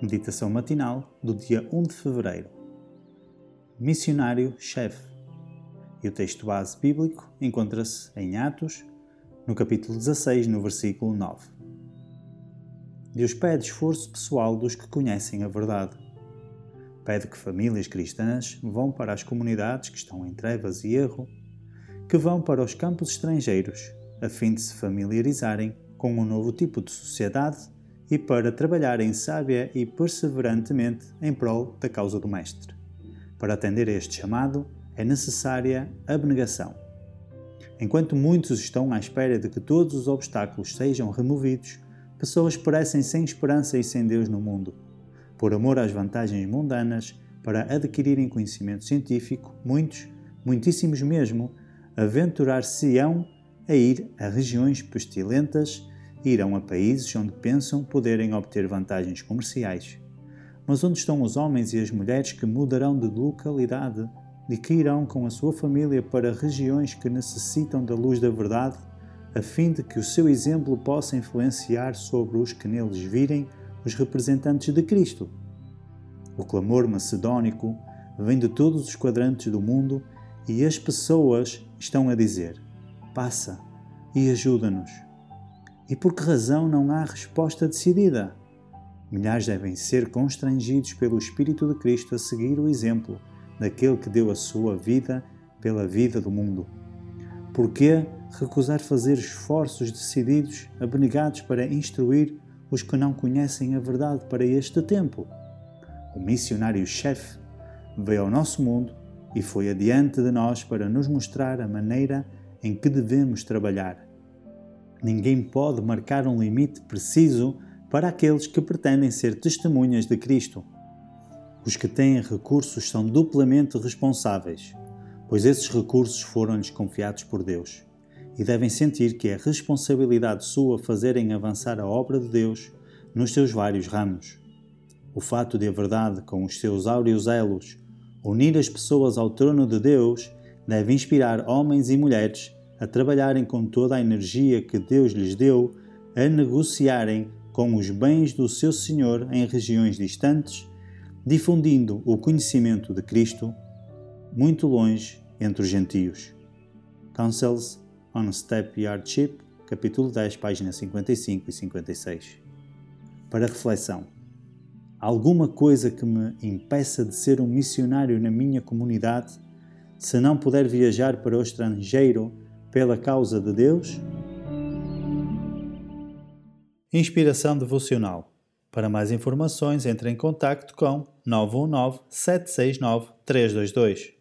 Meditação matinal do dia 1 de fevereiro. Missionário-chefe. E o texto base bíblico encontra-se em Atos, no capítulo 16, no versículo 9. Deus pede esforço pessoal dos que conhecem a verdade. Pede que famílias cristãs vão para as comunidades que estão em trevas e erro, que vão para os campos estrangeiros, a fim de se familiarizarem com um novo tipo de sociedade e para trabalharem sábia e perseverantemente em prol da causa do Mestre. Para atender a este chamado é necessária abnegação. Enquanto muitos estão à espera de que todos os obstáculos sejam removidos, pessoas perecem sem esperança e sem Deus no mundo. Por amor às vantagens mundanas, para adquirirem conhecimento científico, muitos, muitíssimos mesmo, aventurar-se-ão a ir a regiões pestilentas irão a países onde pensam poderem obter vantagens comerciais. Mas onde estão os homens e as mulheres que mudarão de localidade e que irão com a sua família para regiões que necessitam da luz da verdade, a fim de que o seu exemplo possa influenciar sobre os que neles virem os representantes de Cristo? O clamor macedônico vem de todos os quadrantes do mundo e as pessoas estão a dizer: Passa e ajuda-nos. E por que razão não há resposta decidida? Milhares devem ser constrangidos pelo Espírito de Cristo a seguir o exemplo daquele que deu a sua vida pela vida do mundo. Por que recusar fazer esforços decididos, abnegados para instruir os que não conhecem a verdade para este tempo? O missionário-chefe veio ao nosso mundo e foi adiante de nós para nos mostrar a maneira em que devemos trabalhar Ninguém pode marcar um limite preciso para aqueles que pretendem ser testemunhas de Cristo. Os que têm recursos são duplamente responsáveis, pois esses recursos foram-lhes confiados por Deus e devem sentir que é responsabilidade sua fazerem avançar a obra de Deus nos seus vários ramos. O fato de a verdade, com os seus áureos elos, unir as pessoas ao trono de Deus, deve inspirar homens e mulheres a trabalharem com toda a energia que Deus lhes deu, a negociarem com os bens do seu Senhor em regiões distantes, difundindo o conhecimento de Cristo muito longe entre os gentios. Counsels on Step Yardship, capítulo 10, páginas 55 e 56. Para reflexão. Alguma coisa que me impeça de ser um missionário na minha comunidade, se não puder viajar para o estrangeiro pela causa de Deus? Inspiração devocional. Para mais informações, entre em contato com 919 769 322.